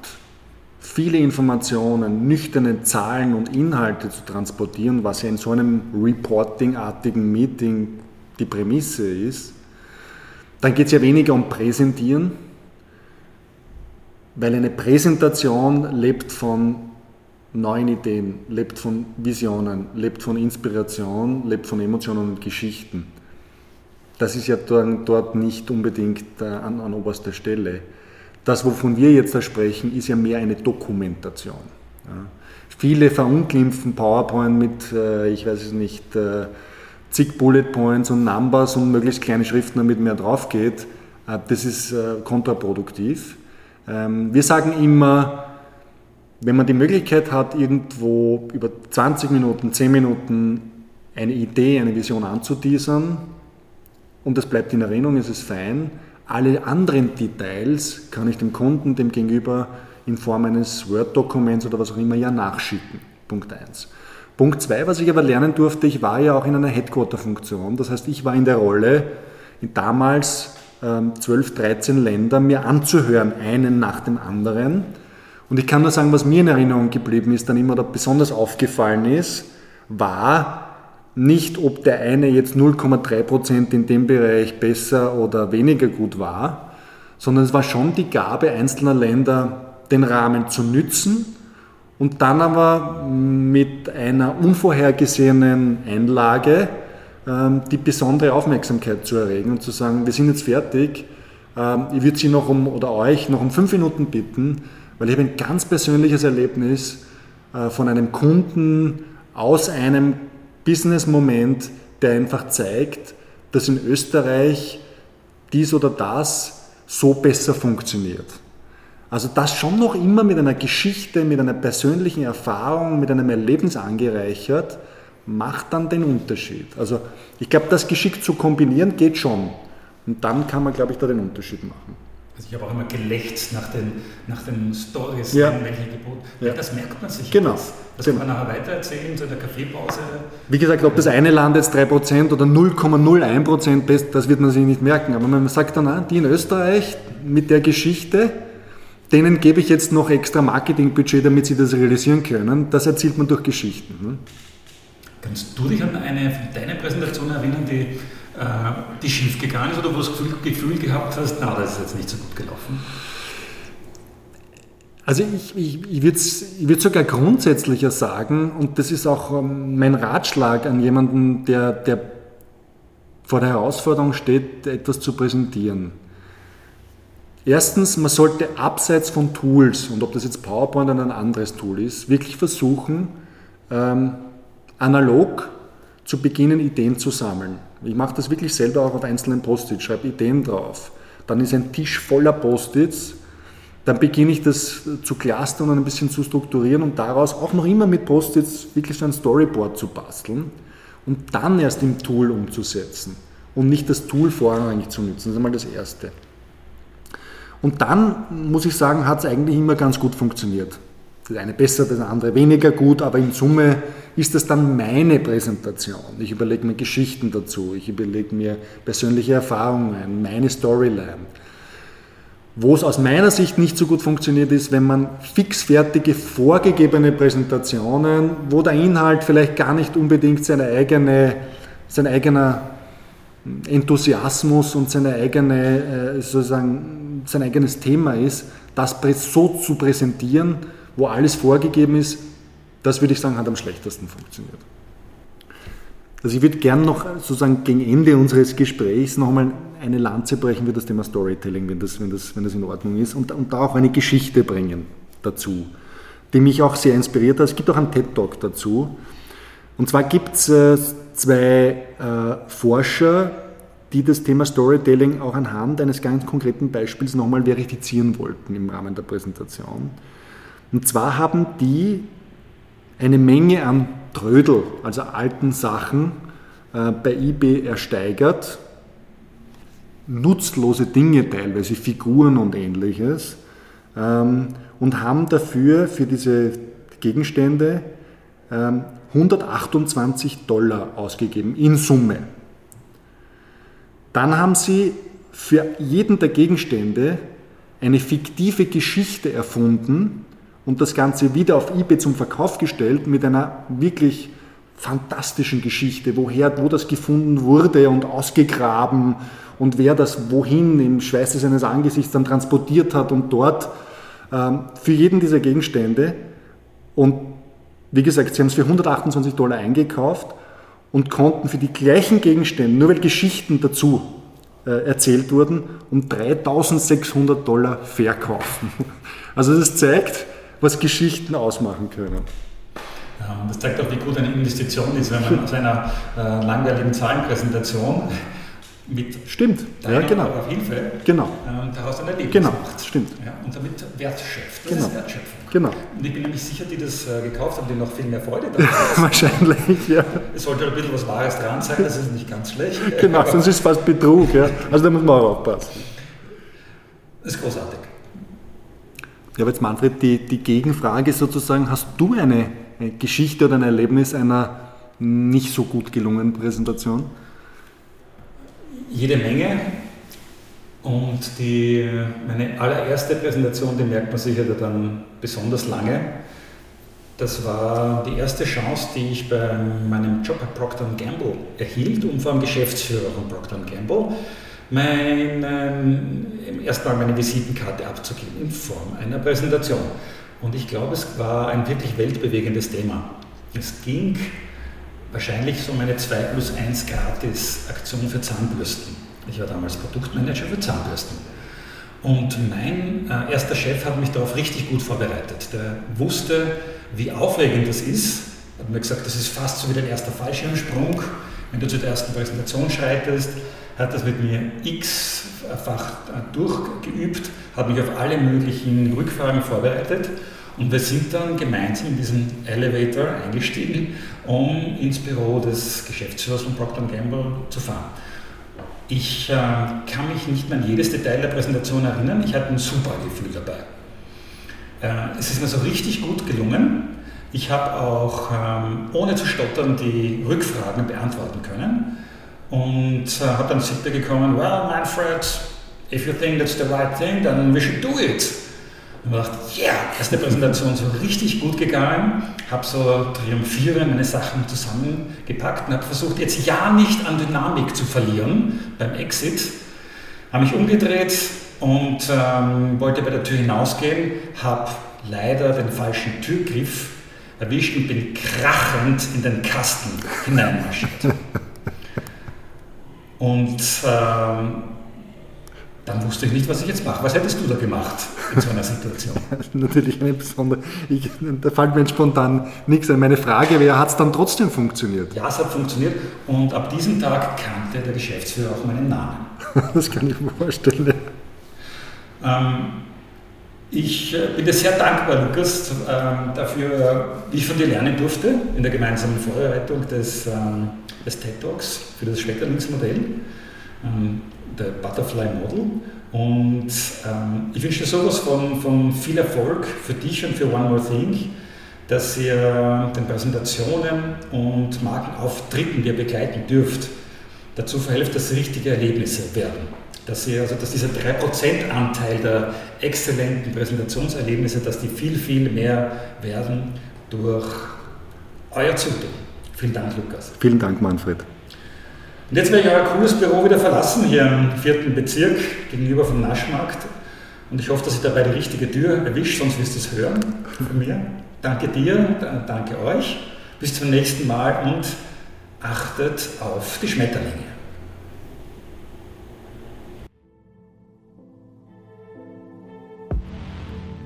viele Informationen, nüchterne Zahlen und Inhalte zu transportieren, was ja in so einem Reporting-artigen Meeting die Prämisse ist, dann geht es ja weniger um Präsentieren, weil eine Präsentation lebt von neuen Ideen, lebt von Visionen, lebt von Inspiration, lebt von Emotionen und Geschichten. Das ist ja dort nicht unbedingt äh, an, an oberster Stelle. Das, wovon wir jetzt da sprechen, ist ja mehr eine Dokumentation. Ja. Viele verunglimpfen PowerPoint mit, äh, ich weiß es nicht, äh, zig Bullet Points und Numbers und möglichst kleine Schriften, damit mehr drauf geht. Äh, das ist kontraproduktiv. Ähm, wir sagen immer, wenn man die Möglichkeit hat, irgendwo über 20 Minuten, 10 Minuten eine Idee, eine Vision anzuteasern und das bleibt in Erinnerung, ist es fein. Alle anderen Details kann ich dem Kunden, dem Gegenüber in Form eines Word-Dokuments oder was auch immer ja nachschicken. Punkt 1. Punkt 2, was ich aber lernen durfte, ich war ja auch in einer Headquarter-Funktion. Das heißt, ich war in der Rolle, in damals ähm, 12, 13 Ländern mir anzuhören, einen nach dem anderen. Und ich kann nur sagen, was mir in Erinnerung geblieben ist, dann immer da besonders aufgefallen ist, war, nicht, ob der eine jetzt 0,3% in dem Bereich besser oder weniger gut war, sondern es war schon die Gabe einzelner Länder, den Rahmen zu nützen und dann aber mit einer unvorhergesehenen Einlage ähm, die besondere Aufmerksamkeit zu erregen und zu sagen, wir sind jetzt fertig, ähm, ich würde Sie noch um oder euch noch um fünf Minuten bitten, weil ich habe ein ganz persönliches Erlebnis äh, von einem Kunden aus einem Business-Moment, der einfach zeigt, dass in Österreich dies oder das so besser funktioniert. Also das schon noch immer mit einer Geschichte, mit einer persönlichen Erfahrung, mit einem Erlebnis angereichert, macht dann den Unterschied. Also ich glaube, das geschickt zu kombinieren geht schon. Und dann kann man, glaube ich, da den Unterschied machen. Also ich habe auch immer gelächzt nach den, nach den Stories, ja. welche geboten. Ja. Das merkt man sich. Genau. Das, das genau. kann man nachher weitererzählen, so in der Kaffeepause. Wie gesagt, ob das eine Land jetzt 3% oder 0,01% das wird man sich nicht merken. Aber man sagt dann, ah, die in Österreich mit der Geschichte, denen gebe ich jetzt noch extra Marketingbudget, damit sie das realisieren können. Das erzielt man durch Geschichten. Ne? Kannst du dich an eine von deinen Präsentationen erinnern, die äh, die schief gegangen ist oder wo du das Gefühl gehabt hast, na, das ist jetzt nicht so gut gelaufen? Also ich, ich, ich würde ich würd sogar grundsätzlicher sagen, und das ist auch ähm, mein Ratschlag an jemanden, der, der vor der Herausforderung steht, etwas zu präsentieren. Erstens, man sollte abseits von Tools, und ob das jetzt PowerPoint oder ein anderes Tool ist, wirklich versuchen, ähm, analog zu beginnen, Ideen zu sammeln. Ich mache das wirklich selber auch auf einzelnen Post-its, schreibe Ideen drauf. Dann ist ein Tisch voller Post-its. Dann beginne ich das zu clustern und ein bisschen zu strukturieren und daraus auch noch immer mit Post-its wirklich so ein Storyboard zu basteln und dann erst im Tool umzusetzen und nicht das Tool vorrangig zu nutzen. Das ist einmal das Erste. Und dann, muss ich sagen, hat es eigentlich immer ganz gut funktioniert. Das eine besser, das andere weniger gut, aber in Summe ist das dann meine Präsentation. Ich überlege mir Geschichten dazu, ich überlege mir persönliche Erfahrungen, meine Storyline. Wo es aus meiner Sicht nicht so gut funktioniert, ist, wenn man fixfertige, vorgegebene Präsentationen, wo der Inhalt vielleicht gar nicht unbedingt seine eigene, sein eigener Enthusiasmus und seine eigene, äh, sozusagen, sein eigenes Thema ist, das so zu präsentieren, wo alles vorgegeben ist, das würde ich sagen, hat am schlechtesten funktioniert. Also ich würde gern noch sozusagen gegen Ende unseres Gesprächs nochmal eine Lanze brechen für das Thema Storytelling, wenn das, wenn das, wenn das in Ordnung ist, und, und da auch eine Geschichte bringen dazu, die mich auch sehr inspiriert hat. Es gibt auch einen TED-Talk dazu. Und zwar gibt es äh, zwei äh, Forscher, die das Thema Storytelling auch anhand eines ganz konkreten Beispiels nochmal verifizieren wollten im Rahmen der Präsentation. Und zwar haben die eine Menge an Trödel, also alten Sachen, äh, bei eBay ersteigert. Nutzlose Dinge teilweise, Figuren und ähnliches. Ähm, und haben dafür, für diese Gegenstände, 128 ähm, Dollar ausgegeben in Summe. Dann haben sie für jeden der Gegenstände eine fiktive Geschichte erfunden, und das Ganze wieder auf eBay zum Verkauf gestellt mit einer wirklich fantastischen Geschichte, woher, wo das gefunden wurde und ausgegraben und wer das wohin im Schweiße seines Angesichts dann transportiert hat und dort ähm, für jeden dieser Gegenstände. Und wie gesagt, sie haben es für 128 Dollar eingekauft und konnten für die gleichen Gegenstände, nur weil Geschichten dazu äh, erzählt wurden, um 3600 Dollar verkaufen. Also das zeigt, was Geschichten ausmachen können. Das zeigt auch, wie gut eine Investition ist, wenn man aus einer äh, langweiligen Zahlenpräsentation mit stimmt. ja, genau. Hilfe genau. äh, daraus ein Erlebnis genau. macht. Stimmt. Ja, und damit Wert schöpft. Das genau. ist Wertschöpfung. Genau. Und ich bin nämlich sicher, die das äh, gekauft haben, die noch viel mehr Freude daran Wahrscheinlich, ja. Es sollte ein bisschen was Wahres dran sein, das ist nicht ganz schlecht. genau, sonst ist es fast Betrug. Ja. Also da muss man auch aufpassen. Das ist großartig. Ja, aber jetzt Manfred, die, die Gegenfrage sozusagen, hast du eine, eine Geschichte oder ein Erlebnis einer nicht so gut gelungenen Präsentation? Jede Menge. Und die, meine allererste Präsentation, die merkt man sicher dann besonders lange. Das war die erste Chance, die ich bei meinem Job bei Procter Gamble erhielt und vor allem Geschäftsführer von Procter Gamble mein, ähm, erstmal meine Visitenkarte abzugeben in Form einer Präsentation. Und ich glaube, es war ein wirklich weltbewegendes Thema. Es ging wahrscheinlich so meine 2 plus 1 gratis Aktion für Zahnbürsten. Ich war damals Produktmanager für Zahnbürsten. Und mein äh, erster Chef hat mich darauf richtig gut vorbereitet. Der wusste, wie aufregend das ist. Er Hat mir gesagt, das ist fast so wie dein erster Fallschirmsprung, wenn du zu der ersten Präsentation schreitest hat das mit mir x-fach durchgeübt, hat mich auf alle möglichen Rückfragen vorbereitet und wir sind dann gemeinsam in diesen Elevator eingestiegen, um ins Büro des Geschäftsführers von Procter Gamble zu fahren. Ich äh, kann mich nicht mehr an jedes Detail der Präsentation erinnern, ich hatte ein super Gefühl dabei. Äh, es ist mir so richtig gut gelungen. Ich habe auch ähm, ohne zu stottern die Rückfragen beantworten können und äh, habe dann Feedback bekommen, well Manfred, if you think that's the right thing, then we should do it. Und ich dachte, ja, yeah, ist die Präsentation so richtig gut gegangen, habe so triumphierend meine Sachen zusammengepackt und habe versucht, jetzt ja nicht an Dynamik zu verlieren beim Exit. Habe mich umgedreht und ähm, wollte bei der Tür hinausgehen, habe leider den falschen Türgriff erwischt und bin krachend in den Kasten hineinmarschiert. Und ähm, dann wusste ich nicht, was ich jetzt mache. Was hättest du da gemacht in so einer Situation? Natürlich eine besondere. Ich, da fällt mir spontan nichts ein. Meine Frage wäre, hat es dann trotzdem funktioniert? Ja, es hat funktioniert und ab diesem Tag kannte der Geschäftsführer auch meinen Namen. das kann ich mir vorstellen. Ähm, ich äh, bin dir sehr dankbar, Lukas, ähm, dafür, wie ich von dir lernen durfte in der gemeinsamen Vorbereitung des, ähm, des TED Talks für das Schmetterlingsmodell, ähm, der Butterfly Model. Und ich wünsche dir sowas von, von viel Erfolg für dich und für One More Thing, dass ihr den Präsentationen und Markenauftritten, die ihr begleiten dürft, dazu verhelft, dass richtige Erlebnisse werden. dass, sie, also dass dieser 3% Anteil der exzellenten Präsentationserlebnisse, dass die viel, viel mehr werden durch euer Zutun. Vielen Dank, Lukas. Vielen Dank, Manfred. Und jetzt werde ich euer cooles Büro wieder verlassen, hier im vierten Bezirk gegenüber vom Naschmarkt. Und ich hoffe, dass ich dabei die richtige Tür erwische, sonst wirst du es hören von mir. Danke dir, danke euch. Bis zum nächsten Mal und achtet auf die Schmetterlinge.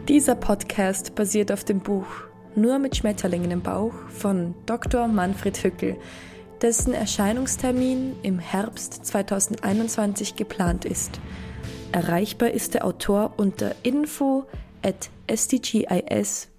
Dieser Podcast basiert auf dem Buch Nur mit Schmetterlingen im Bauch von Dr. Manfred Hückel, dessen Erscheinungstermin im Herbst 2021 geplant ist. Erreichbar ist der Autor unter info at sdgis.at.